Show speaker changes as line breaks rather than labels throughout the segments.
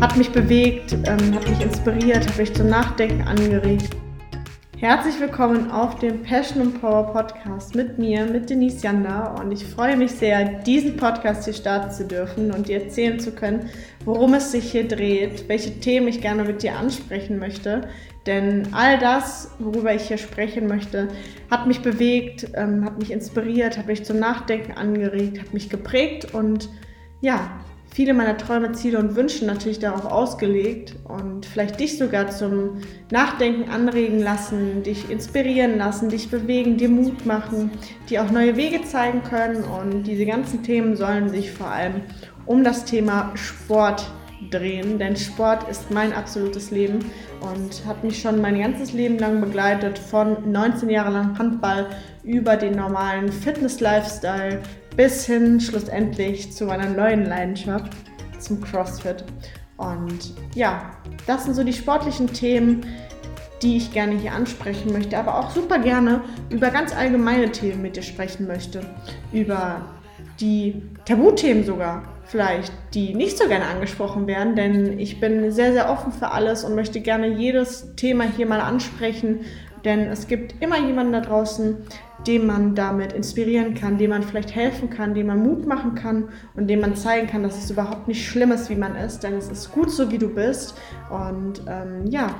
hat mich bewegt, ähm, hat mich inspiriert, hat mich zum Nachdenken angeregt. Herzlich willkommen auf dem Passion and Power Podcast mit mir, mit Denise Janda. Und ich freue mich sehr, diesen Podcast hier starten zu dürfen und dir erzählen zu können, worum es sich hier dreht, welche Themen ich gerne mit dir ansprechen möchte. Denn all das, worüber ich hier sprechen möchte, hat mich bewegt, ähm, hat mich inspiriert, hat mich zum Nachdenken angeregt, hat mich geprägt und ja, viele meiner Träume, Ziele und Wünsche natürlich darauf ausgelegt und vielleicht dich sogar zum Nachdenken anregen lassen, dich inspirieren lassen, dich bewegen, dir Mut machen, dir auch neue Wege zeigen können. Und diese ganzen Themen sollen sich vor allem um das Thema Sport drehen, denn Sport ist mein absolutes Leben und hat mich schon mein ganzes Leben lang begleitet, von 19 Jahren lang Handball über den normalen Fitness-Lifestyle bis hin schlussendlich zu meiner neuen Leidenschaft, zum CrossFit. Und ja, das sind so die sportlichen Themen, die ich gerne hier ansprechen möchte, aber auch super gerne über ganz allgemeine Themen mit dir sprechen möchte. Über die Tabuthemen sogar vielleicht, die nicht so gerne angesprochen werden, denn ich bin sehr, sehr offen für alles und möchte gerne jedes Thema hier mal ansprechen, denn es gibt immer jemanden da draußen, dem man damit inspirieren kann, dem man vielleicht helfen kann, dem man Mut machen kann und dem man zeigen kann, dass es überhaupt nicht schlimm ist, wie man ist, denn es ist gut so, wie du bist. Und ähm, ja,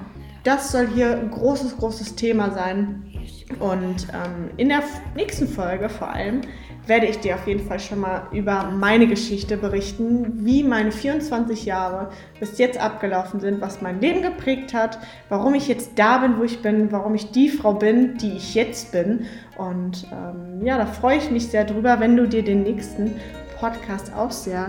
das soll hier ein großes, großes Thema sein. Und ähm, in der nächsten Folge vor allem werde ich dir auf jeden Fall schon mal über meine Geschichte berichten, wie meine 24 Jahre bis jetzt abgelaufen sind, was mein Leben geprägt hat, warum ich jetzt da bin, wo ich bin, warum ich die Frau bin, die ich jetzt bin. Und ähm, ja, da freue ich mich sehr drüber, wenn du dir den nächsten Podcast auch sehr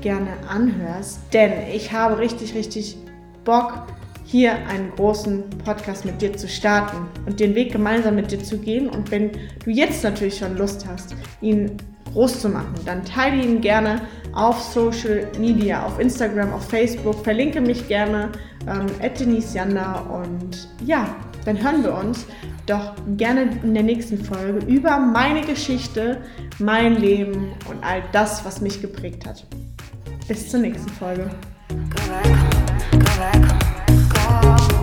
gerne anhörst, denn ich habe richtig, richtig Bock, hier einen großen Podcast mit dir zu starten und den Weg gemeinsam mit dir zu gehen. Und wenn du jetzt natürlich schon Lust hast, ihn groß zu machen, dann teile ihn gerne auf Social Media, auf Instagram, auf Facebook. Verlinke mich gerne, ähm, Denise Janda. Und ja, dann hören wir uns doch gerne in der nächsten Folge über meine Geschichte, mein Leben und all das, was mich geprägt hat. Bis zur nächsten Folge. now